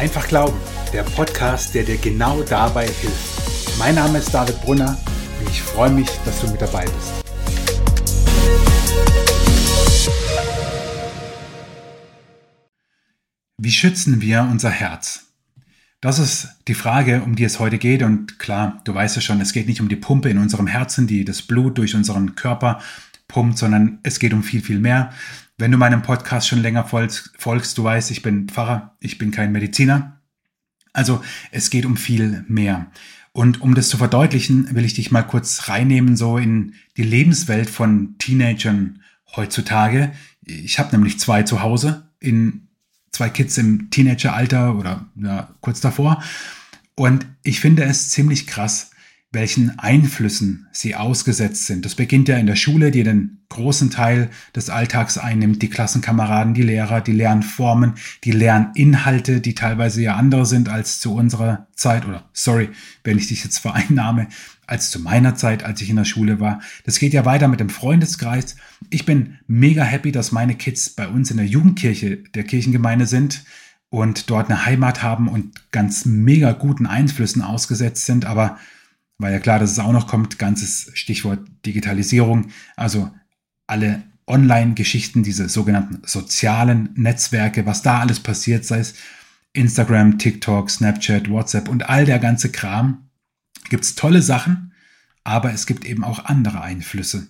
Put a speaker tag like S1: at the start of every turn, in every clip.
S1: Einfach Glauben, der Podcast, der dir genau dabei hilft. Mein Name ist David Brunner und ich freue mich, dass du mit dabei bist. Wie schützen wir unser Herz? Das ist die Frage, um die es heute geht. Und klar, du weißt ja schon, es geht nicht um die Pumpe in unserem Herzen, die das Blut durch unseren Körper pumpt, sondern es geht um viel, viel mehr. Wenn du meinem Podcast schon länger folgst, folgst, du weißt, ich bin Pfarrer, ich bin kein Mediziner. Also es geht um viel mehr. Und um das zu verdeutlichen, will ich dich mal kurz reinnehmen, so in die Lebenswelt von Teenagern heutzutage. Ich habe nämlich zwei zu Hause, in zwei Kids im Teenageralter oder ja, kurz davor. Und ich finde es ziemlich krass, welchen Einflüssen sie ausgesetzt sind. Das beginnt ja in der Schule, die den großen Teil des Alltags einnimmt, die Klassenkameraden, die Lehrer, die Lernformen, die Lerninhalte, die teilweise ja andere sind als zu unserer Zeit oder sorry, wenn ich dich jetzt vereinnahme, als zu meiner Zeit, als ich in der Schule war. Das geht ja weiter mit dem Freundeskreis. Ich bin mega happy, dass meine Kids bei uns in der Jugendkirche der Kirchengemeinde sind und dort eine Heimat haben und ganz mega guten Einflüssen ausgesetzt sind, aber war ja klar, dass es auch noch kommt, ganzes Stichwort Digitalisierung, also alle Online-Geschichten, diese sogenannten sozialen Netzwerke, was da alles passiert, sei es Instagram, TikTok, Snapchat, WhatsApp und all der ganze Kram, gibt es tolle Sachen, aber es gibt eben auch andere Einflüsse.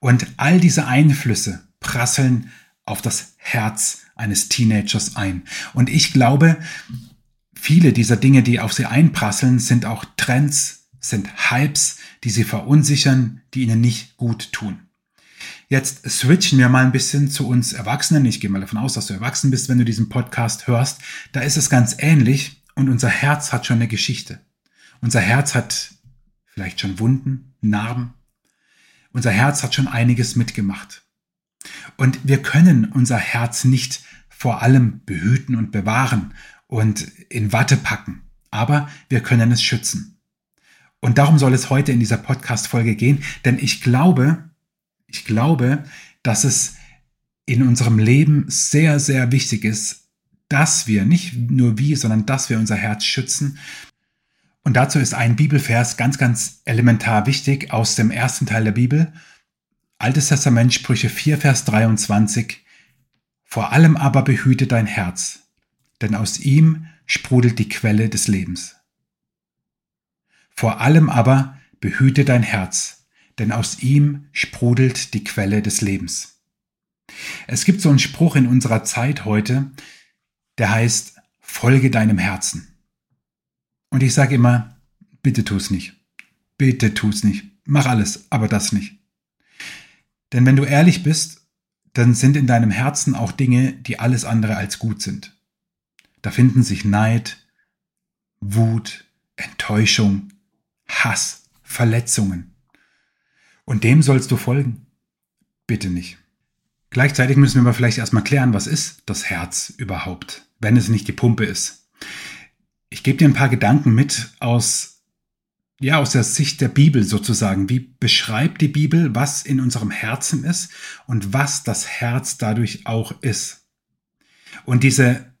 S1: Und all diese Einflüsse prasseln auf das Herz eines Teenagers ein. Und ich glaube, viele dieser Dinge, die auf sie einprasseln, sind auch Trends, sind Hypes, die sie verunsichern, die ihnen nicht gut tun. Jetzt switchen wir mal ein bisschen zu uns Erwachsenen. Ich gehe mal davon aus, dass du erwachsen bist, wenn du diesen Podcast hörst. Da ist es ganz ähnlich und unser Herz hat schon eine Geschichte. Unser Herz hat vielleicht schon Wunden, Narben. Unser Herz hat schon einiges mitgemacht. Und wir können unser Herz nicht vor allem behüten und bewahren und in Watte packen, aber wir können es schützen. Und darum soll es heute in dieser Podcast-Folge gehen, denn ich glaube, ich glaube, dass es in unserem Leben sehr, sehr wichtig ist, dass wir nicht nur wie, sondern dass wir unser Herz schützen. Und dazu ist ein Bibelvers ganz, ganz elementar wichtig aus dem ersten Teil der Bibel. Altes Testament, Sprüche 4, Vers 23. Vor allem aber behüte dein Herz, denn aus ihm sprudelt die Quelle des Lebens. Vor allem aber behüte dein Herz, denn aus ihm sprudelt die Quelle des Lebens. Es gibt so einen Spruch in unserer Zeit heute, der heißt, folge deinem Herzen. Und ich sage immer, bitte tu's nicht. Bitte tu's nicht. Mach alles, aber das nicht. Denn wenn du ehrlich bist, dann sind in deinem Herzen auch Dinge, die alles andere als gut sind. Da finden sich Neid, Wut, Enttäuschung, Hass, Verletzungen. Und dem sollst du folgen? Bitte nicht. Gleichzeitig müssen wir aber vielleicht erstmal klären, was ist das Herz überhaupt, wenn es nicht die Pumpe ist. Ich gebe dir ein paar Gedanken mit aus, ja, aus der Sicht der Bibel sozusagen. Wie beschreibt die Bibel, was in unserem Herzen ist und was das Herz dadurch auch ist? Und diese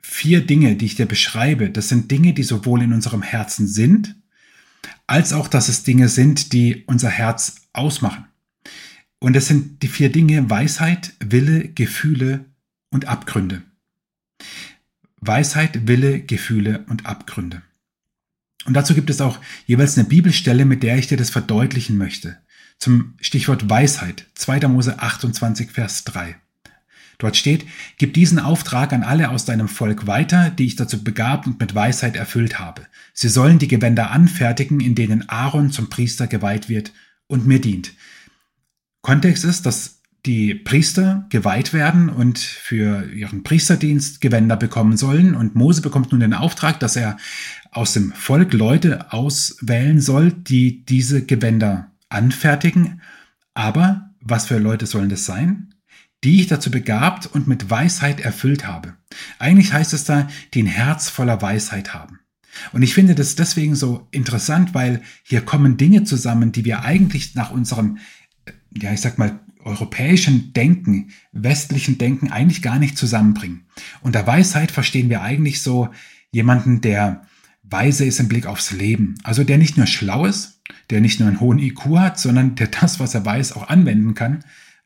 S1: vier Dinge, die ich dir beschreibe, das sind Dinge, die sowohl in unserem Herzen sind, als auch, dass es Dinge sind, die unser Herz ausmachen. Und es sind die vier Dinge Weisheit, Wille, Gefühle und Abgründe. Weisheit, Wille, Gefühle und Abgründe. Und dazu gibt es auch jeweils eine Bibelstelle, mit der ich dir das verdeutlichen möchte. Zum Stichwort Weisheit, 2. Mose 28, Vers 3. Dort steht, gib diesen Auftrag an alle aus deinem Volk weiter, die ich dazu begabt und mit Weisheit erfüllt habe. Sie sollen die Gewänder anfertigen, in denen Aaron zum Priester geweiht wird und mir dient. Kontext ist, dass die Priester geweiht werden und für ihren Priesterdienst Gewänder bekommen sollen. Und Mose bekommt nun den Auftrag, dass er aus dem Volk Leute auswählen soll, die diese Gewänder anfertigen. Aber was für Leute sollen das sein? Die ich dazu begabt und mit Weisheit erfüllt habe. Eigentlich heißt es da, die ein Herz voller Weisheit haben. Und ich finde das deswegen so interessant, weil hier kommen Dinge zusammen, die wir eigentlich nach unserem, ja, ich sag mal, europäischen Denken, westlichen Denken eigentlich gar nicht zusammenbringen. Unter Weisheit verstehen wir eigentlich so jemanden, der weise ist im Blick aufs Leben. Also der nicht nur schlau ist, der nicht nur einen hohen IQ hat, sondern der das, was er weiß, auch anwenden kann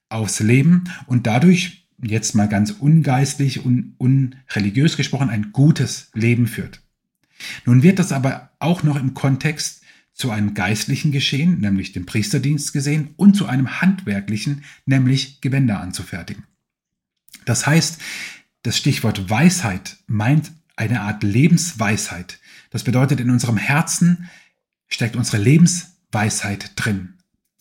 S1: aufs Leben und dadurch, jetzt mal ganz ungeistlich und unreligiös gesprochen, ein gutes Leben führt. Nun wird das aber auch noch im Kontext zu einem geistlichen Geschehen, nämlich dem Priesterdienst gesehen, und zu einem handwerklichen, nämlich Gewänder anzufertigen. Das heißt, das Stichwort Weisheit meint eine Art Lebensweisheit. Das bedeutet, in unserem Herzen steckt unsere Lebensweisheit drin.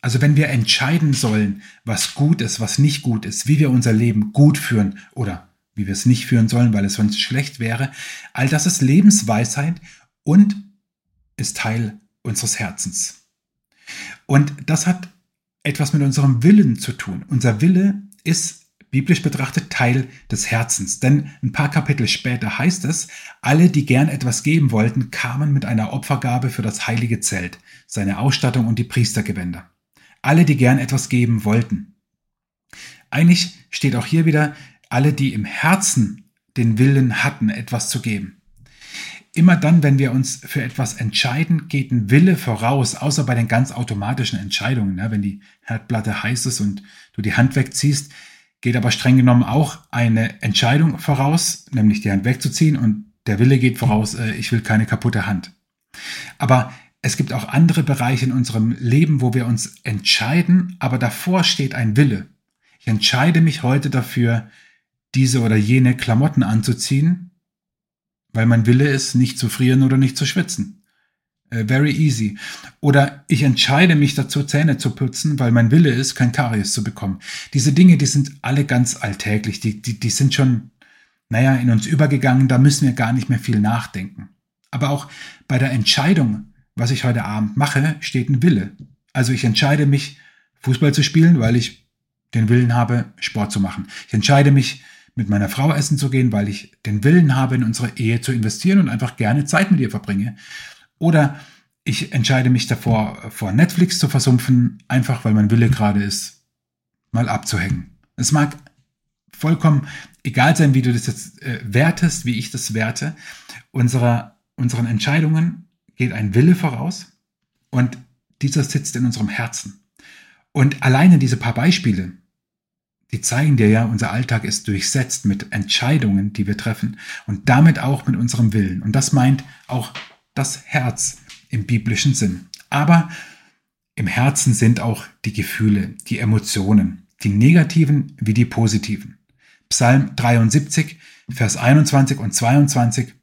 S1: Also wenn wir entscheiden sollen, was gut ist, was nicht gut ist, wie wir unser Leben gut führen oder wie wir es nicht führen sollen, weil es sonst schlecht wäre, all das ist Lebensweisheit und ist Teil unseres Herzens. Und das hat etwas mit unserem Willen zu tun. Unser Wille ist biblisch betrachtet Teil des Herzens. Denn ein paar Kapitel später heißt es, alle, die gern etwas geben wollten, kamen mit einer Opfergabe für das heilige Zelt, seine Ausstattung und die Priestergewänder. Alle, die gern etwas geben wollten. Eigentlich steht auch hier wieder, alle, die im Herzen den Willen hatten, etwas zu geben. Immer dann, wenn wir uns für etwas entscheiden, geht ein Wille voraus, außer bei den ganz automatischen Entscheidungen. Ne? Wenn die Herdplatte heiß ist und du die Hand wegziehst, geht aber streng genommen auch eine Entscheidung voraus, nämlich die Hand wegzuziehen und der Wille geht voraus, äh, ich will keine kaputte Hand. Aber es gibt auch andere Bereiche in unserem Leben, wo wir uns entscheiden, aber davor steht ein Wille. Ich entscheide mich heute dafür, diese oder jene Klamotten anzuziehen, weil mein Wille ist, nicht zu frieren oder nicht zu schwitzen. Uh, very easy. Oder ich entscheide mich dazu, Zähne zu putzen, weil mein Wille ist, kein Karies zu bekommen. Diese Dinge, die sind alle ganz alltäglich. Die, die, die sind schon, naja, in uns übergegangen. Da müssen wir gar nicht mehr viel nachdenken. Aber auch bei der Entscheidung, was ich heute Abend mache, steht ein Wille. Also ich entscheide mich, Fußball zu spielen, weil ich den Willen habe, Sport zu machen. Ich entscheide mich, mit meiner Frau essen zu gehen, weil ich den Willen habe, in unsere Ehe zu investieren und einfach gerne Zeit mit ihr verbringe. Oder ich entscheide mich davor, vor Netflix zu versumpfen, einfach weil mein Wille gerade ist, mal abzuhängen. Es mag vollkommen egal sein, wie du das jetzt äh, wertest, wie ich das werte. Unsere, unseren Entscheidungen geht ein Wille voraus und dieser sitzt in unserem Herzen. Und alleine diese paar Beispiele, die zeigen dir ja, unser Alltag ist durchsetzt mit Entscheidungen, die wir treffen und damit auch mit unserem Willen. Und das meint auch das Herz im biblischen Sinn. Aber im Herzen sind auch die Gefühle, die Emotionen, die negativen wie die positiven. Psalm 73, Vers 21 und 22.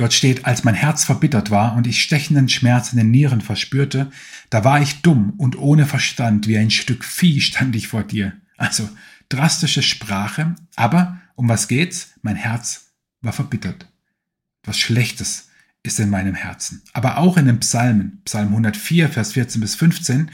S1: Dort steht, als mein Herz verbittert war und ich stechenden Schmerz in den Nieren verspürte, da war ich dumm und ohne Verstand, wie ein Stück Vieh stand ich vor dir. Also drastische Sprache, aber um was geht's? Mein Herz war verbittert. Was Schlechtes ist in meinem Herzen. Aber auch in den Psalmen, Psalm 104, Vers 14 bis 15,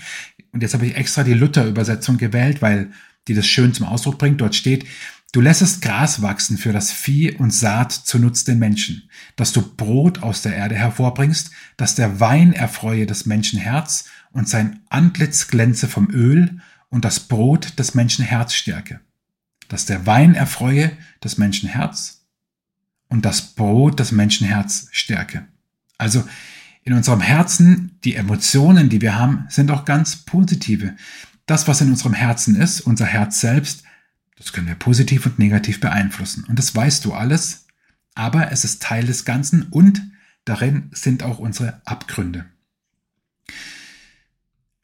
S1: und jetzt habe ich extra die Luther-Übersetzung gewählt, weil die das schön zum Ausdruck bringt. Dort steht, du lässest Gras wachsen für das Vieh und Saat zunutz den Menschen, dass du Brot aus der Erde hervorbringst, dass der Wein erfreue das Menschenherz und sein Antlitz glänze vom Öl und das Brot des Menschen Herz stärke, dass der Wein erfreue des Menschen Herz und das Brot des Menschen Herz stärke. Also in unserem Herzen, die Emotionen, die wir haben, sind auch ganz positive. Das, was in unserem Herzen ist, unser Herz selbst, das können wir positiv und negativ beeinflussen. Und das weißt du alles, aber es ist Teil des Ganzen und darin sind auch unsere Abgründe.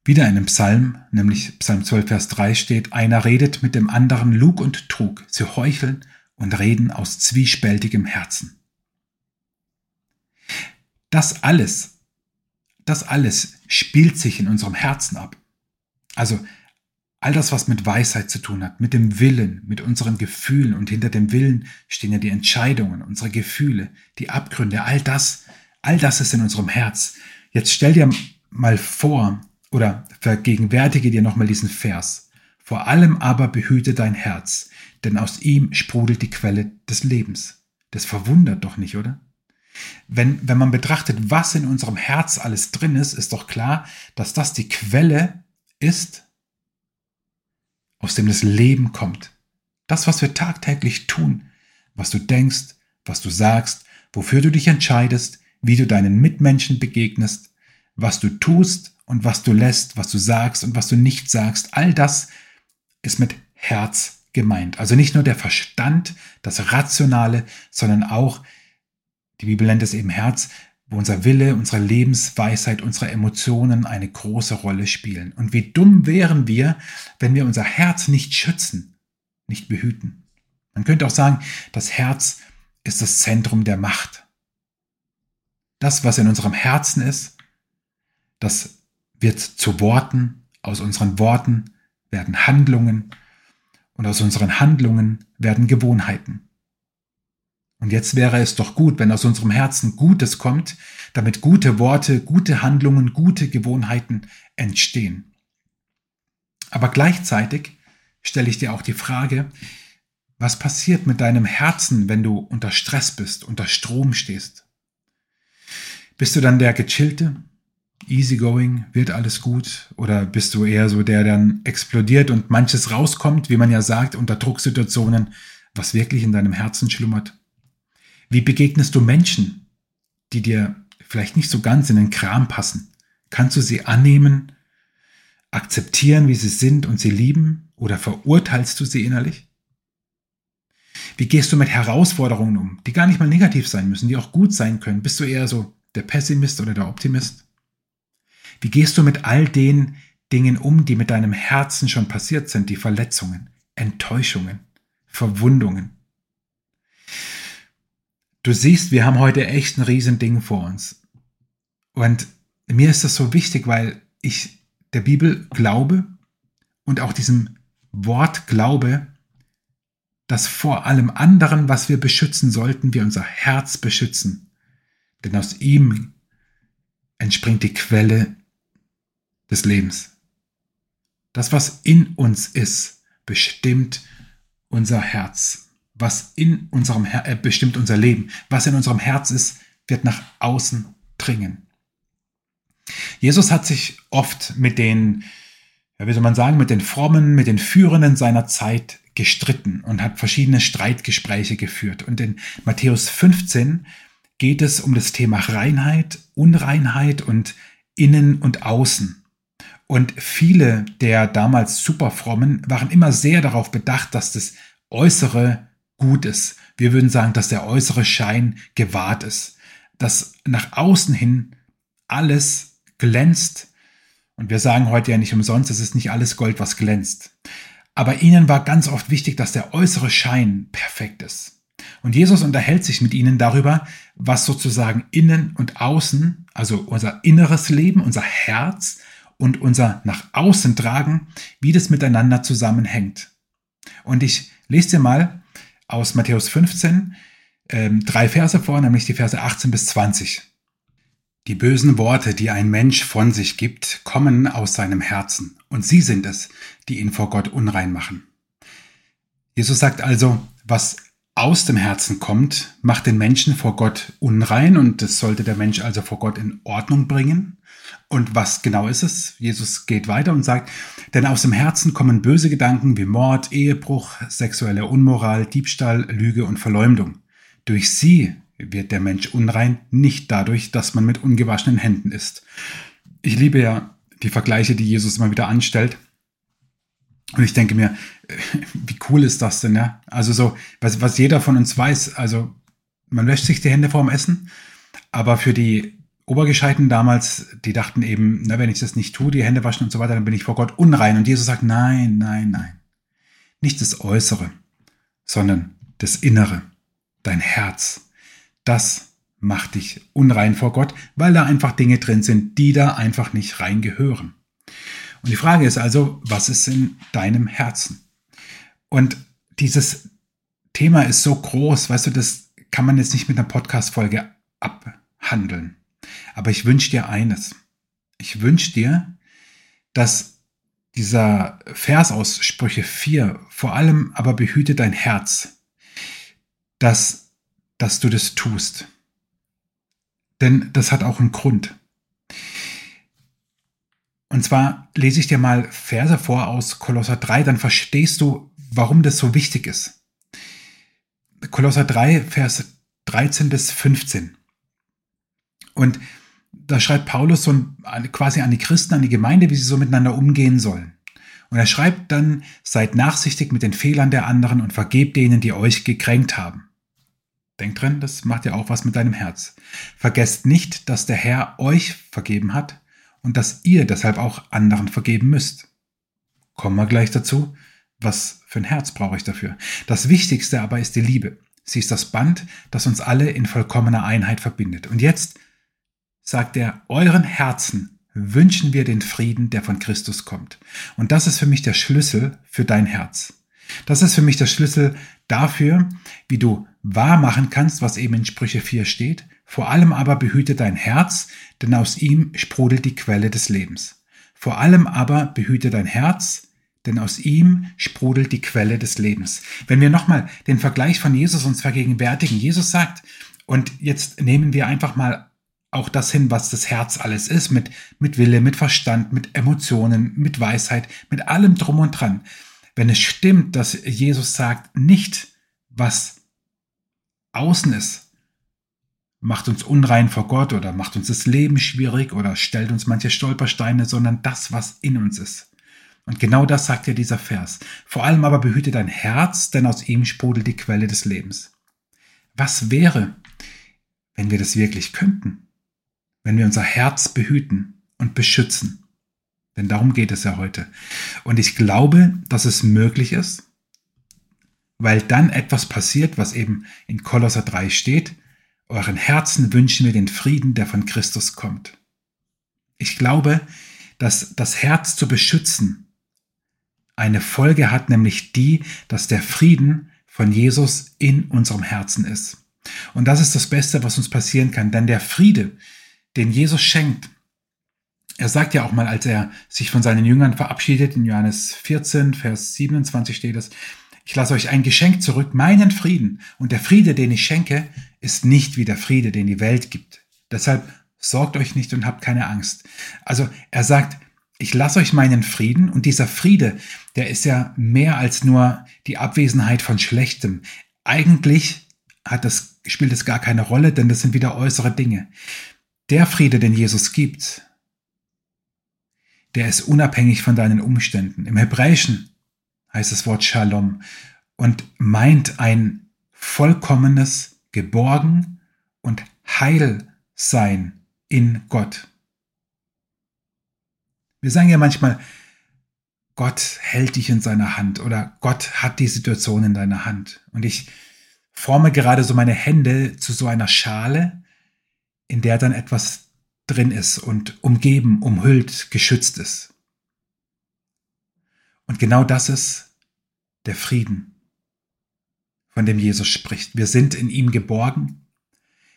S1: Wieder in einem Psalm, nämlich Psalm 12, Vers 3 steht, einer redet mit dem anderen Lug und Trug, sie heucheln und reden aus zwiespältigem Herzen. Das alles, das alles spielt sich in unserem Herzen ab. Also all das, was mit Weisheit zu tun hat, mit dem Willen, mit unseren Gefühlen und hinter dem Willen stehen ja die Entscheidungen, unsere Gefühle, die Abgründe, all das, all das ist in unserem Herz. Jetzt stell dir mal vor, oder vergegenwärtige dir nochmal diesen Vers. Vor allem aber behüte dein Herz, denn aus ihm sprudelt die Quelle des Lebens. Das verwundert doch nicht, oder? Wenn, wenn man betrachtet, was in unserem Herz alles drin ist, ist doch klar, dass das die Quelle ist aus dem das Leben kommt. Das, was wir tagtäglich tun, was du denkst, was du sagst, wofür du dich entscheidest, wie du deinen Mitmenschen begegnest, was du tust und was du lässt, was du sagst und was du nicht sagst, all das ist mit Herz gemeint. Also nicht nur der Verstand, das Rationale, sondern auch, die Bibel nennt es eben Herz, wo unser Wille, unsere Lebensweisheit, unsere Emotionen eine große Rolle spielen. Und wie dumm wären wir, wenn wir unser Herz nicht schützen, nicht behüten. Man könnte auch sagen, das Herz ist das Zentrum der Macht. Das, was in unserem Herzen ist, das wird zu Worten, aus unseren Worten werden Handlungen und aus unseren Handlungen werden Gewohnheiten. Und jetzt wäre es doch gut, wenn aus unserem Herzen Gutes kommt, damit gute Worte, gute Handlungen, gute Gewohnheiten entstehen. Aber gleichzeitig stelle ich dir auch die Frage, was passiert mit deinem Herzen, wenn du unter Stress bist, unter Strom stehst? Bist du dann der gechillte, easygoing, wird alles gut? Oder bist du eher so der, der dann explodiert und manches rauskommt, wie man ja sagt, unter Drucksituationen, was wirklich in deinem Herzen schlummert? Wie begegnest du Menschen, die dir vielleicht nicht so ganz in den Kram passen? Kannst du sie annehmen, akzeptieren, wie sie sind und sie lieben? Oder verurteilst du sie innerlich? Wie gehst du mit Herausforderungen um, die gar nicht mal negativ sein müssen, die auch gut sein können? Bist du eher so der Pessimist oder der Optimist? Wie gehst du mit all den Dingen um, die mit deinem Herzen schon passiert sind, die Verletzungen, Enttäuschungen, Verwundungen? Du siehst, wir haben heute echt ein Riesending vor uns. Und mir ist das so wichtig, weil ich der Bibel glaube und auch diesem Wort glaube, dass vor allem anderen, was wir beschützen sollten, wir unser Herz beschützen. Denn aus ihm entspringt die Quelle des Lebens. Das, was in uns ist, bestimmt unser Herz. Was in unserem Her äh, bestimmt unser Leben. Was in unserem Herz ist, wird nach außen dringen. Jesus hat sich oft mit den, ja, wie soll man sagen, mit den Frommen, mit den Führenden seiner Zeit gestritten und hat verschiedene Streitgespräche geführt. Und in Matthäus 15 geht es um das Thema Reinheit, Unreinheit und Innen und Außen. Und viele der damals Superfrommen waren immer sehr darauf bedacht, dass das Äußere gut ist. Wir würden sagen, dass der äußere Schein gewahrt ist. Dass nach außen hin alles glänzt. Und wir sagen heute ja nicht umsonst, es ist nicht alles Gold, was glänzt. Aber ihnen war ganz oft wichtig, dass der äußere Schein perfekt ist. Und Jesus unterhält sich mit ihnen darüber, was sozusagen innen und außen, also unser inneres Leben, unser Herz und unser nach außen tragen, wie das miteinander zusammenhängt. Und ich lese dir mal aus Matthäus 15 ähm, drei Verse vor, nämlich die Verse 18 bis 20. Die bösen Worte, die ein Mensch von sich gibt, kommen aus seinem Herzen, und sie sind es, die ihn vor Gott unrein machen. Jesus sagt also, was aus dem Herzen kommt, macht den Menschen vor Gott unrein und das sollte der Mensch also vor Gott in Ordnung bringen. Und was genau ist es? Jesus geht weiter und sagt, denn aus dem Herzen kommen böse Gedanken wie Mord, Ehebruch, sexuelle Unmoral, Diebstahl, Lüge und Verleumdung. Durch sie wird der Mensch unrein, nicht dadurch, dass man mit ungewaschenen Händen ist. Ich liebe ja die Vergleiche, die Jesus immer wieder anstellt. Und ich denke mir, wie cool ist das denn, ja? Also so, was, was jeder von uns weiß, also man wäscht sich die Hände vorm Essen, aber für die Obergescheiten damals, die dachten eben, na, wenn ich das nicht tue, die Hände waschen und so weiter, dann bin ich vor Gott unrein. Und Jesus sagt, nein, nein, nein. Nicht das Äußere, sondern das Innere, dein Herz. Das macht dich unrein vor Gott, weil da einfach Dinge drin sind, die da einfach nicht reingehören. Und die Frage ist also, was ist in deinem Herzen? Und dieses Thema ist so groß, weißt du, das kann man jetzt nicht mit einer Podcast-Folge abhandeln. Aber ich wünsche dir eines. Ich wünsche dir, dass dieser Vers aus Sprüche 4 vor allem aber behüte dein Herz, dass, dass du das tust. Denn das hat auch einen Grund. Und zwar lese ich dir mal Verse vor aus Kolosser 3, dann verstehst du, warum das so wichtig ist. Kolosser 3, Vers 13 bis 15. Und da schreibt Paulus so quasi an die Christen, an die Gemeinde, wie sie so miteinander umgehen sollen. Und er schreibt dann, seid nachsichtig mit den Fehlern der anderen und vergebt denen, die euch gekränkt haben. Denkt dran, das macht ja auch was mit deinem Herz. Vergesst nicht, dass der Herr euch vergeben hat und dass ihr deshalb auch anderen vergeben müsst. Kommen wir gleich dazu. Was für ein Herz brauche ich dafür? Das Wichtigste aber ist die Liebe. Sie ist das Band, das uns alle in vollkommener Einheit verbindet. Und jetzt sagt er, euren Herzen wünschen wir den Frieden, der von Christus kommt. Und das ist für mich der Schlüssel für dein Herz. Das ist für mich der Schlüssel dafür, wie du wahr machen kannst, was eben in Sprüche 4 steht. Vor allem aber behüte dein Herz, denn aus ihm sprudelt die Quelle des Lebens. Vor allem aber behüte dein Herz, denn aus ihm sprudelt die Quelle des Lebens. Wenn wir nochmal den Vergleich von Jesus uns vergegenwärtigen, Jesus sagt, und jetzt nehmen wir einfach mal auch das hin, was das Herz alles ist, mit, mit Wille, mit Verstand, mit Emotionen, mit Weisheit, mit allem drum und dran. Wenn es stimmt, dass Jesus sagt, nicht was außen ist, macht uns unrein vor Gott oder macht uns das Leben schwierig oder stellt uns manche Stolpersteine, sondern das, was in uns ist. Und genau das sagt ja dieser Vers. Vor allem aber behüte dein Herz, denn aus ihm sprudelt die Quelle des Lebens. Was wäre, wenn wir das wirklich könnten? Wenn wir unser Herz behüten und beschützen? Denn darum geht es ja heute. Und ich glaube, dass es möglich ist, weil dann etwas passiert, was eben in Kolosser 3 steht, Euren Herzen wünschen wir den Frieden, der von Christus kommt. Ich glaube, dass das Herz zu beschützen eine Folge hat, nämlich die, dass der Frieden von Jesus in unserem Herzen ist. Und das ist das Beste, was uns passieren kann, denn der Friede, den Jesus schenkt, er sagt ja auch mal, als er sich von seinen Jüngern verabschiedet, in Johannes 14, Vers 27 steht es, ich lasse euch ein Geschenk zurück, meinen Frieden. Und der Friede, den ich schenke, ist nicht wie der Friede, den die Welt gibt. Deshalb sorgt euch nicht und habt keine Angst. Also er sagt, ich lasse euch meinen Frieden und dieser Friede, der ist ja mehr als nur die Abwesenheit von Schlechtem. Eigentlich hat das, spielt es gar keine Rolle, denn das sind wieder äußere Dinge. Der Friede, den Jesus gibt, der ist unabhängig von deinen Umständen. Im Hebräischen heißt das Wort Shalom und meint ein vollkommenes Geborgen und Heilsein in Gott. Wir sagen ja manchmal, Gott hält dich in seiner Hand oder Gott hat die Situation in deiner Hand. Und ich forme gerade so meine Hände zu so einer Schale, in der dann etwas drin ist und umgeben, umhüllt, geschützt ist. Und genau das ist der Frieden, von dem Jesus spricht. Wir sind in ihm geborgen,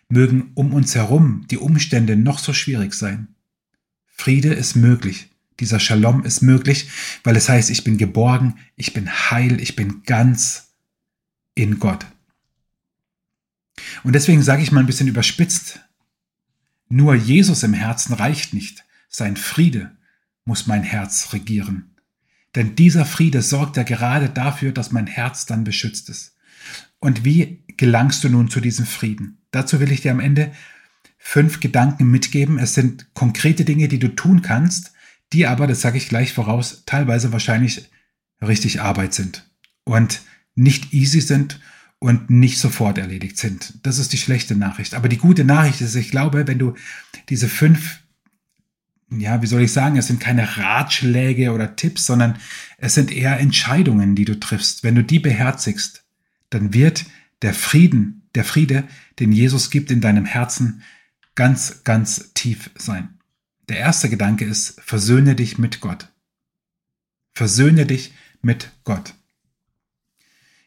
S1: mögen um uns herum die Umstände noch so schwierig sein. Friede ist möglich. Dieser Shalom ist möglich, weil es heißt, ich bin geborgen, ich bin heil, ich bin ganz in Gott. Und deswegen sage ich mal ein bisschen überspitzt, nur Jesus im Herzen reicht nicht. Sein Friede muss mein Herz regieren. Denn dieser Friede sorgt ja gerade dafür, dass mein Herz dann beschützt ist. Und wie gelangst du nun zu diesem Frieden? Dazu will ich dir am Ende fünf Gedanken mitgeben. Es sind konkrete Dinge, die du tun kannst, die aber, das sage ich gleich voraus, teilweise wahrscheinlich richtig Arbeit sind und nicht easy sind und nicht sofort erledigt sind. Das ist die schlechte Nachricht. Aber die gute Nachricht ist, ich glaube, wenn du diese fünf ja, wie soll ich sagen, es sind keine Ratschläge oder Tipps, sondern es sind eher Entscheidungen, die du triffst. Wenn du die beherzigst, dann wird der Frieden, der Friede, den Jesus gibt in deinem Herzen, ganz, ganz tief sein. Der erste Gedanke ist, versöhne dich mit Gott. Versöhne dich mit Gott.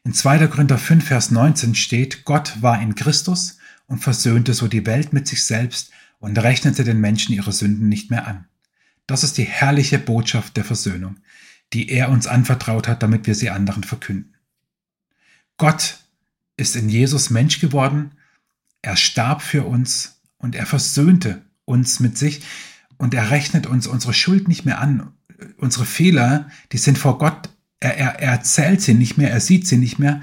S1: In 2. Korinther 5, Vers 19 steht, Gott war in Christus und versöhnte so die Welt mit sich selbst und rechnete den Menschen ihre Sünden nicht mehr an. Das ist die herrliche Botschaft der Versöhnung, die er uns anvertraut hat, damit wir sie anderen verkünden. Gott ist in Jesus Mensch geworden, er starb für uns und er versöhnte uns mit sich und er rechnet uns unsere Schuld nicht mehr an. Unsere Fehler, die sind vor Gott, er, er, er erzählt sie nicht mehr, er sieht sie nicht mehr.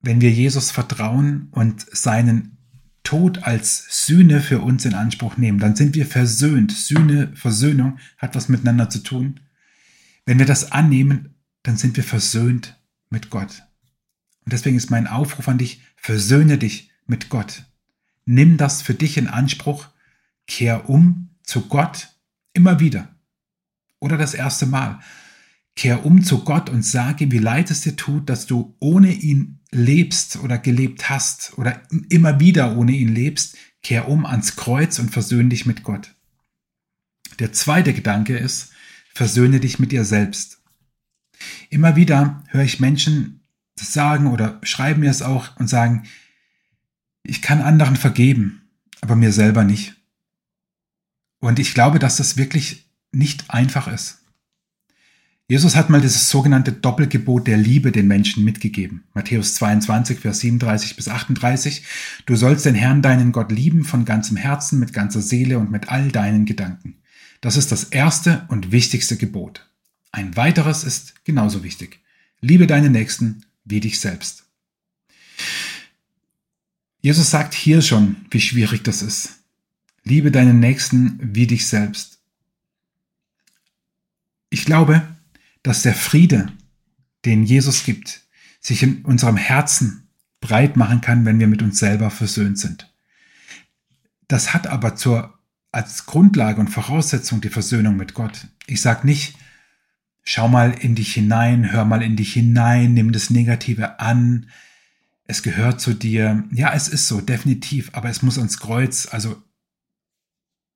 S1: Wenn wir Jesus vertrauen und seinen Tod als Sühne für uns in Anspruch nehmen, dann sind wir versöhnt. Sühne, Versöhnung hat was miteinander zu tun. Wenn wir das annehmen, dann sind wir versöhnt mit Gott. Und deswegen ist mein Aufruf an dich, versöhne dich mit Gott. Nimm das für dich in Anspruch, kehr um zu Gott immer wieder. Oder das erste Mal. Kehr um zu Gott und sag ihm, wie leid es dir tut, dass du ohne ihn lebst oder gelebt hast oder immer wieder ohne ihn lebst. Kehr um ans Kreuz und versöhne dich mit Gott. Der zweite Gedanke ist, versöhne dich mit dir selbst. Immer wieder höre ich Menschen sagen oder schreiben mir es auch und sagen, ich kann anderen vergeben, aber mir selber nicht. Und ich glaube, dass das wirklich nicht einfach ist. Jesus hat mal dieses sogenannte Doppelgebot der Liebe den Menschen mitgegeben. Matthäus 22, Vers 37 bis 38. Du sollst den Herrn, deinen Gott lieben von ganzem Herzen, mit ganzer Seele und mit all deinen Gedanken. Das ist das erste und wichtigste Gebot. Ein weiteres ist genauso wichtig. Liebe deinen Nächsten wie dich selbst. Jesus sagt hier schon, wie schwierig das ist. Liebe deinen Nächsten wie dich selbst. Ich glaube, dass der Friede, den Jesus gibt, sich in unserem Herzen breit machen kann, wenn wir mit uns selber versöhnt sind. Das hat aber zur, als Grundlage und Voraussetzung die Versöhnung mit Gott. Ich sage nicht, schau mal in dich hinein, hör mal in dich hinein, nimm das Negative an, es gehört zu dir. Ja, es ist so, definitiv, aber es muss ans Kreuz. Also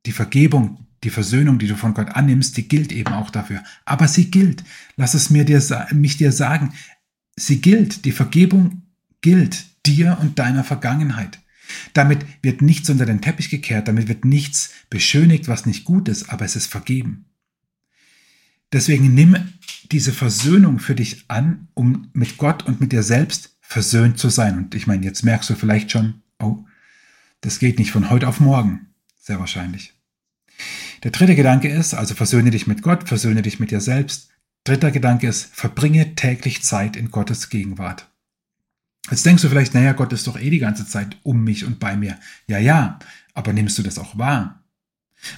S1: die Vergebung, die Versöhnung, die du von Gott annimmst, die gilt eben auch dafür. Aber sie gilt. Lass es mir dir, mich dir sagen. Sie gilt. Die Vergebung gilt dir und deiner Vergangenheit. Damit wird nichts unter den Teppich gekehrt, damit wird nichts beschönigt, was nicht gut ist, aber es ist vergeben. Deswegen nimm diese Versöhnung für dich an, um mit Gott und mit dir selbst versöhnt zu sein. Und ich meine, jetzt merkst du vielleicht schon, oh, das geht nicht von heute auf morgen. Sehr wahrscheinlich. Der dritte Gedanke ist, also versöhne dich mit Gott, versöhne dich mit dir selbst. Dritter Gedanke ist, verbringe täglich Zeit in Gottes Gegenwart. Jetzt denkst du vielleicht, naja, Gott ist doch eh die ganze Zeit um mich und bei mir. Ja, ja, aber nimmst du das auch wahr?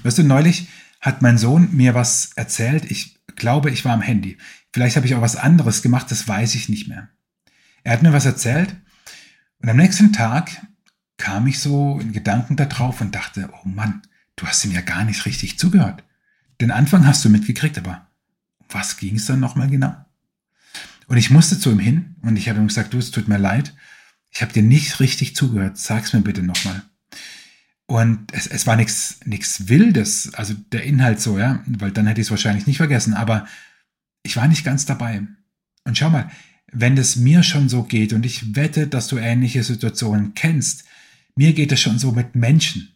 S1: Weißt du, neulich hat mein Sohn mir was erzählt. Ich glaube, ich war am Handy. Vielleicht habe ich auch was anderes gemacht, das weiß ich nicht mehr. Er hat mir was erzählt und am nächsten Tag kam ich so in Gedanken darauf und dachte, oh Mann, du hast ihm ja gar nicht richtig zugehört. Den Anfang hast du mitgekriegt, aber was ging es dann nochmal genau? Und ich musste zu ihm hin und ich habe ihm gesagt, du, es tut mir leid, ich habe dir nicht richtig zugehört, sag's mir bitte nochmal. Und es, es war nichts nichts Wildes, also der Inhalt so, ja, weil dann hätte ich es wahrscheinlich nicht vergessen, aber ich war nicht ganz dabei. Und schau mal, wenn es mir schon so geht, und ich wette, dass du ähnliche Situationen kennst, mir geht es schon so mit Menschen,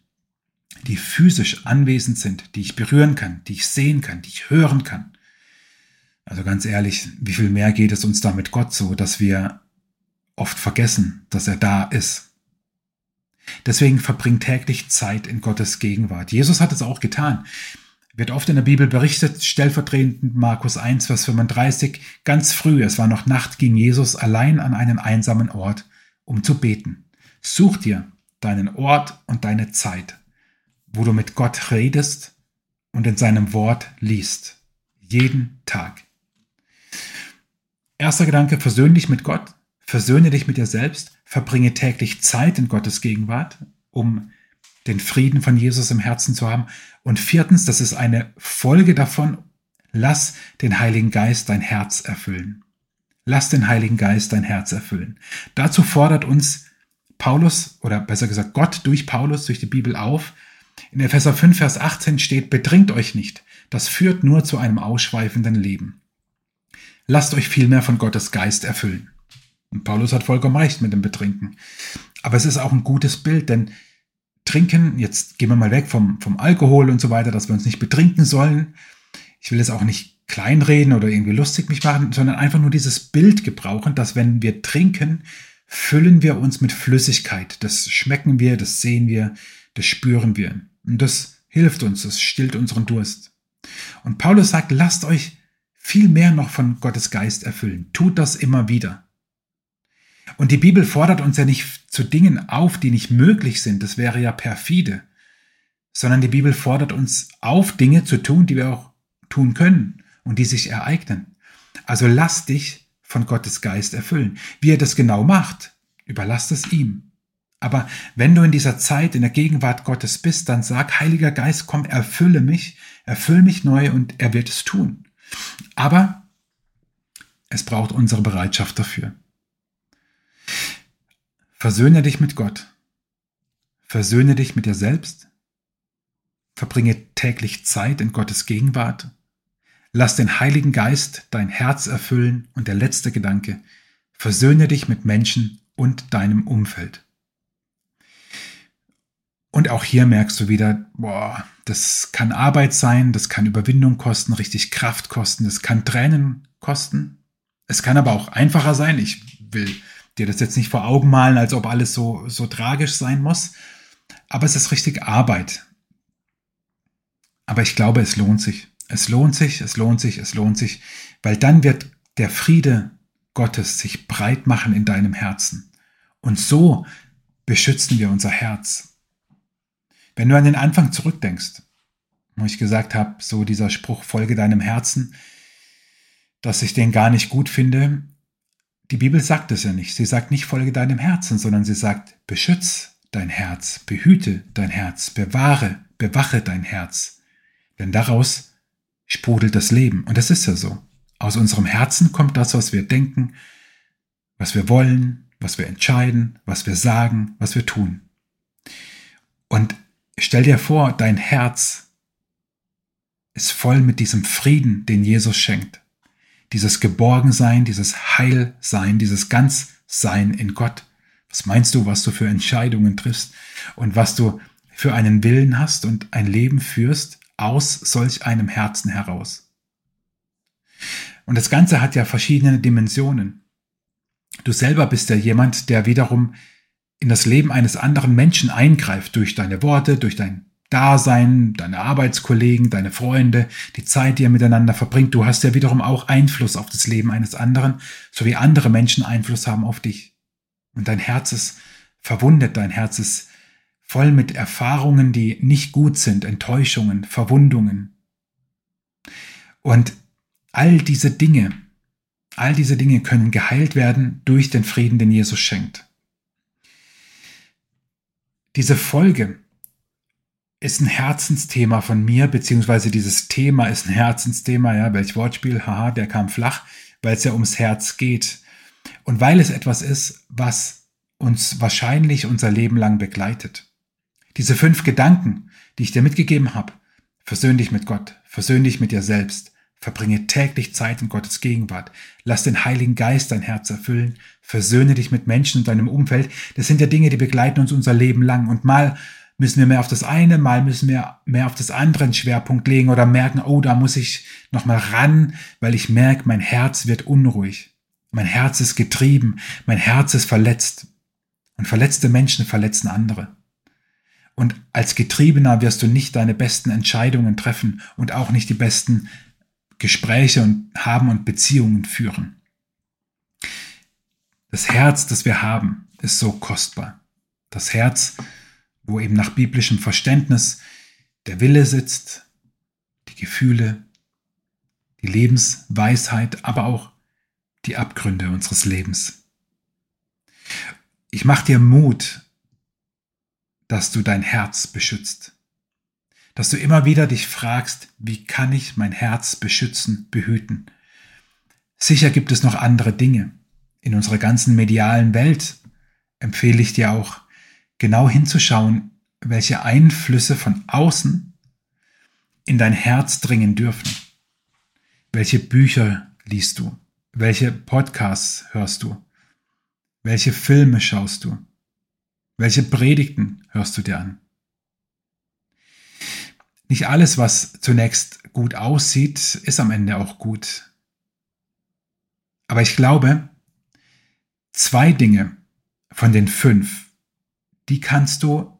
S1: die physisch anwesend sind, die ich berühren kann, die ich sehen kann, die ich hören kann. Also ganz ehrlich, wie viel mehr geht es uns da mit Gott so, dass wir oft vergessen, dass er da ist. Deswegen verbringt täglich Zeit in Gottes Gegenwart. Jesus hat es auch getan wird oft in der Bibel berichtet, stellvertretend Markus 1, Vers 35, ganz früh, es war noch Nacht, ging Jesus allein an einen einsamen Ort, um zu beten. Such dir deinen Ort und deine Zeit, wo du mit Gott redest und in seinem Wort liest. Jeden Tag. Erster Gedanke, versöhne dich mit Gott, versöhne dich mit dir selbst, verbringe täglich Zeit in Gottes Gegenwart, um den Frieden von Jesus im Herzen zu haben. Und viertens, das ist eine Folge davon, lass den Heiligen Geist dein Herz erfüllen. Lass den Heiligen Geist dein Herz erfüllen. Dazu fordert uns Paulus, oder besser gesagt Gott durch Paulus, durch die Bibel auf. In Epheser 5, Vers 18 steht, bedringt euch nicht. Das führt nur zu einem ausschweifenden Leben. Lasst euch vielmehr von Gottes Geist erfüllen. Und Paulus hat vollkommen recht mit dem Betrinken. Aber es ist auch ein gutes Bild, denn Trinken, jetzt gehen wir mal weg vom, vom Alkohol und so weiter, dass wir uns nicht betrinken sollen. Ich will es auch nicht kleinreden oder irgendwie lustig mich machen, sondern einfach nur dieses Bild gebrauchen, dass wenn wir trinken, füllen wir uns mit Flüssigkeit. Das schmecken wir, das sehen wir, das spüren wir. Und das hilft uns, es stillt unseren Durst. Und Paulus sagt, lasst euch viel mehr noch von Gottes Geist erfüllen. Tut das immer wieder. Und die Bibel fordert uns ja nicht zu Dingen auf, die nicht möglich sind. Das wäre ja perfide. Sondern die Bibel fordert uns auf, Dinge zu tun, die wir auch tun können und die sich ereignen. Also lass dich von Gottes Geist erfüllen. Wie er das genau macht, überlass es ihm. Aber wenn du in dieser Zeit in der Gegenwart Gottes bist, dann sag, Heiliger Geist, komm, erfülle mich, erfülle mich neu und er wird es tun. Aber es braucht unsere Bereitschaft dafür. Versöhne dich mit Gott. Versöhne dich mit dir selbst. Verbringe täglich Zeit in Gottes Gegenwart. Lass den Heiligen Geist dein Herz erfüllen und der letzte Gedanke, versöhne dich mit Menschen und deinem Umfeld. Und auch hier merkst du wieder, boah, das kann Arbeit sein, das kann Überwindung kosten, richtig Kraft kosten, das kann Tränen kosten. Es kann aber auch einfacher sein. Ich will dir das jetzt nicht vor Augen malen, als ob alles so, so tragisch sein muss. Aber es ist richtig Arbeit. Aber ich glaube, es lohnt sich. Es lohnt sich, es lohnt sich, es lohnt sich, weil dann wird der Friede Gottes sich breit machen in deinem Herzen. Und so beschützen wir unser Herz. Wenn du an den Anfang zurückdenkst, wo ich gesagt habe, so dieser Spruch, folge deinem Herzen, dass ich den gar nicht gut finde, die Bibel sagt es ja nicht. Sie sagt nicht, folge deinem Herzen, sondern sie sagt, beschütz dein Herz, behüte dein Herz, bewahre, bewache dein Herz. Denn daraus sprudelt das Leben. Und das ist ja so. Aus unserem Herzen kommt das, was wir denken, was wir wollen, was wir entscheiden, was wir sagen, was wir tun. Und stell dir vor, dein Herz ist voll mit diesem Frieden, den Jesus schenkt dieses Geborgensein, dieses Heilsein, dieses Ganzsein in Gott. Was meinst du, was du für Entscheidungen triffst und was du für einen Willen hast und ein Leben führst aus solch einem Herzen heraus? Und das Ganze hat ja verschiedene Dimensionen. Du selber bist ja jemand, der wiederum in das Leben eines anderen Menschen eingreift durch deine Worte, durch dein Dasein, deine Arbeitskollegen, deine Freunde, die Zeit, die ihr miteinander verbringt. Du hast ja wiederum auch Einfluss auf das Leben eines anderen, so wie andere Menschen Einfluss haben auf dich. Und dein Herz ist verwundet, dein Herz ist voll mit Erfahrungen, die nicht gut sind, Enttäuschungen, Verwundungen. Und all diese Dinge, all diese Dinge können geheilt werden durch den Frieden, den Jesus schenkt. Diese Folge, ist ein Herzensthema von mir, beziehungsweise dieses Thema ist ein Herzensthema, ja, welch Wortspiel, haha, der kam flach, weil es ja ums Herz geht. Und weil es etwas ist, was uns wahrscheinlich unser Leben lang begleitet. Diese fünf Gedanken, die ich dir mitgegeben habe, versöhn dich mit Gott, versöhn dich mit dir selbst, verbringe täglich Zeit in Gottes Gegenwart, lass den Heiligen Geist dein Herz erfüllen, versöhne dich mit Menschen und deinem Umfeld, das sind ja Dinge, die begleiten uns unser Leben lang. Und mal müssen wir mehr auf das eine, mal müssen wir mehr auf das andere einen Schwerpunkt legen oder merken, oh, da muss ich nochmal ran, weil ich merke, mein Herz wird unruhig. Mein Herz ist getrieben, mein Herz ist verletzt. Und verletzte Menschen verletzen andere. Und als Getriebener wirst du nicht deine besten Entscheidungen treffen und auch nicht die besten Gespräche und haben und Beziehungen führen. Das Herz, das wir haben, ist so kostbar. Das Herz, wo eben nach biblischem Verständnis der Wille sitzt, die Gefühle, die Lebensweisheit, aber auch die Abgründe unseres Lebens. Ich mache dir Mut, dass du dein Herz beschützt, dass du immer wieder dich fragst, wie kann ich mein Herz beschützen, behüten. Sicher gibt es noch andere Dinge. In unserer ganzen medialen Welt empfehle ich dir auch genau hinzuschauen, welche Einflüsse von außen in dein Herz dringen dürfen. Welche Bücher liest du? Welche Podcasts hörst du? Welche Filme schaust du? Welche Predigten hörst du dir an? Nicht alles, was zunächst gut aussieht, ist am Ende auch gut. Aber ich glaube, zwei Dinge von den fünf die kannst du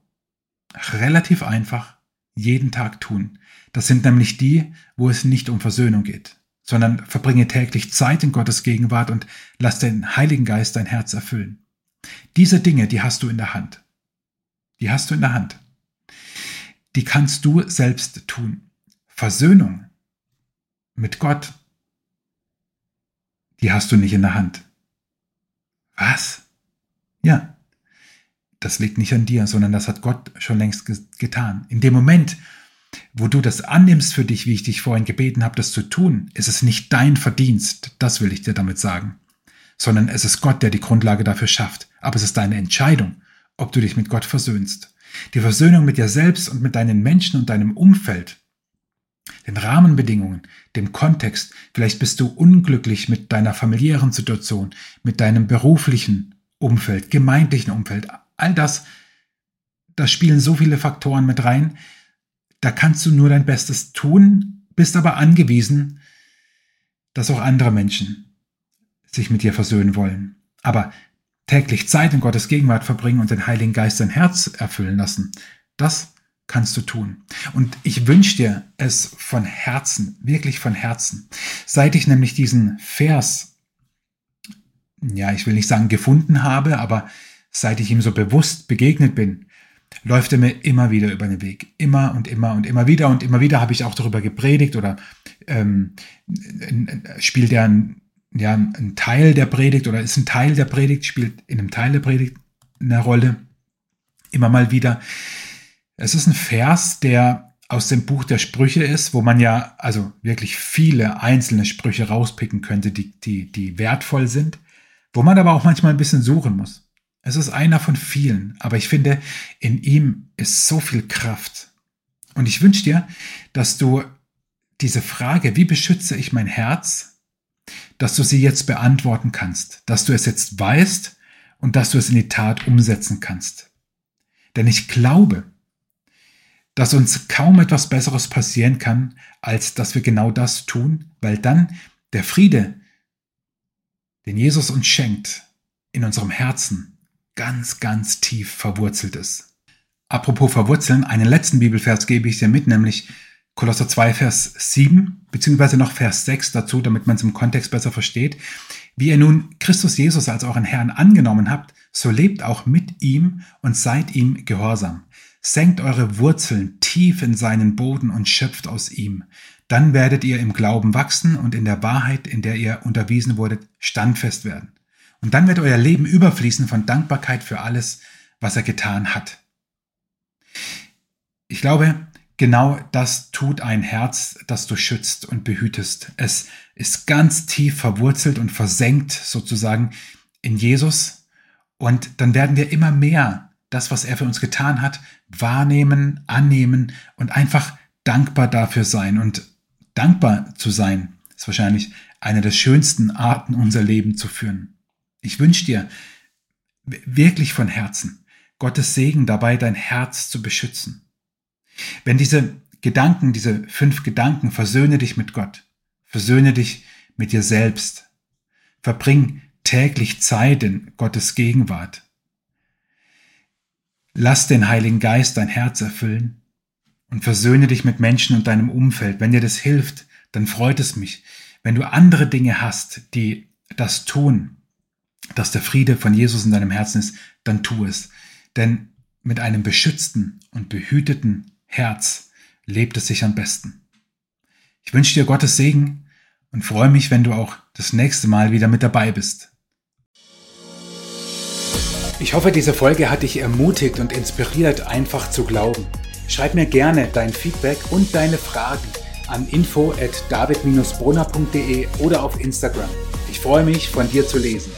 S1: relativ einfach jeden Tag tun. Das sind nämlich die, wo es nicht um Versöhnung geht, sondern verbringe täglich Zeit in Gottes Gegenwart und lass den Heiligen Geist dein Herz erfüllen. Diese Dinge, die hast du in der Hand. Die hast du in der Hand. Die kannst du selbst tun. Versöhnung mit Gott, die hast du nicht in der Hand. Was? Ja, das liegt nicht an dir, sondern das hat Gott schon längst getan. In dem Moment, wo du das annimmst für dich, wie ich dich vorhin gebeten habe, das zu tun, ist es nicht dein Verdienst, das will ich dir damit sagen, sondern es ist Gott, der die Grundlage dafür schafft. Aber es ist deine Entscheidung, ob du dich mit Gott versöhnst. Die Versöhnung mit dir selbst und mit deinen Menschen und deinem Umfeld, den Rahmenbedingungen, dem Kontext. Vielleicht bist du unglücklich mit deiner familiären Situation, mit deinem beruflichen Umfeld, gemeindlichen Umfeld. All das, da spielen so viele Faktoren mit rein. Da kannst du nur dein Bestes tun, bist aber angewiesen, dass auch andere Menschen sich mit dir versöhnen wollen. Aber täglich Zeit in Gottes Gegenwart verbringen und den Heiligen Geist dein Herz erfüllen lassen, das kannst du tun. Und ich wünsche dir es von Herzen, wirklich von Herzen. Seit ich nämlich diesen Vers, ja, ich will nicht sagen gefunden habe, aber seit ich ihm so bewusst begegnet bin, läuft er mir immer wieder über den Weg. Immer und immer und immer wieder. Und immer wieder habe ich auch darüber gepredigt oder ähm, spielt er ein, ja, ein Teil der Predigt oder ist ein Teil der Predigt, spielt in einem Teil der Predigt eine Rolle. Immer mal wieder. Es ist ein Vers, der aus dem Buch der Sprüche ist, wo man ja also wirklich viele einzelne Sprüche rauspicken könnte, die, die, die wertvoll sind, wo man aber auch manchmal ein bisschen suchen muss. Es ist einer von vielen, aber ich finde, in ihm ist so viel Kraft. Und ich wünsche dir, dass du diese Frage, wie beschütze ich mein Herz, dass du sie jetzt beantworten kannst, dass du es jetzt weißt und dass du es in die Tat umsetzen kannst. Denn ich glaube, dass uns kaum etwas Besseres passieren kann, als dass wir genau das tun, weil dann der Friede, den Jesus uns schenkt, in unserem Herzen ganz, ganz tief verwurzelt ist. Apropos verwurzeln, einen letzten Bibelvers gebe ich dir mit, nämlich Kolosser 2, Vers 7, beziehungsweise noch Vers 6 dazu, damit man es im Kontext besser versteht. Wie ihr nun Christus Jesus als euren Herrn angenommen habt, so lebt auch mit ihm und seid ihm gehorsam. Senkt eure Wurzeln tief in seinen Boden und schöpft aus ihm. Dann werdet ihr im Glauben wachsen und in der Wahrheit, in der ihr unterwiesen wurdet, standfest werden. Und dann wird euer Leben überfließen von Dankbarkeit für alles, was er getan hat. Ich glaube, genau das tut ein Herz, das du schützt und behütest. Es ist ganz tief verwurzelt und versenkt sozusagen in Jesus. Und dann werden wir immer mehr das, was er für uns getan hat, wahrnehmen, annehmen und einfach dankbar dafür sein. Und dankbar zu sein, ist wahrscheinlich eine der schönsten Arten, unser Leben zu führen. Ich wünsche dir wirklich von Herzen Gottes Segen dabei, dein Herz zu beschützen. Wenn diese Gedanken, diese fünf Gedanken, versöhne dich mit Gott, versöhne dich mit dir selbst, verbring täglich Zeit in Gottes Gegenwart, Lass den Heiligen Geist dein Herz erfüllen und versöhne dich mit Menschen und deinem Umfeld. Wenn dir das hilft, dann freut es mich. Wenn du andere Dinge hast, die das tun, dass der Friede von Jesus in deinem Herzen ist, dann tu es. Denn mit einem beschützten und behüteten Herz lebt es sich am besten. Ich wünsche dir Gottes Segen und freue mich, wenn du auch das nächste Mal wieder mit dabei bist. Ich hoffe, diese Folge hat dich ermutigt und inspiriert, einfach zu glauben. Schreib mir gerne dein Feedback und deine Fragen an info at david-brunner.de oder auf Instagram. Ich freue mich, von dir zu lesen.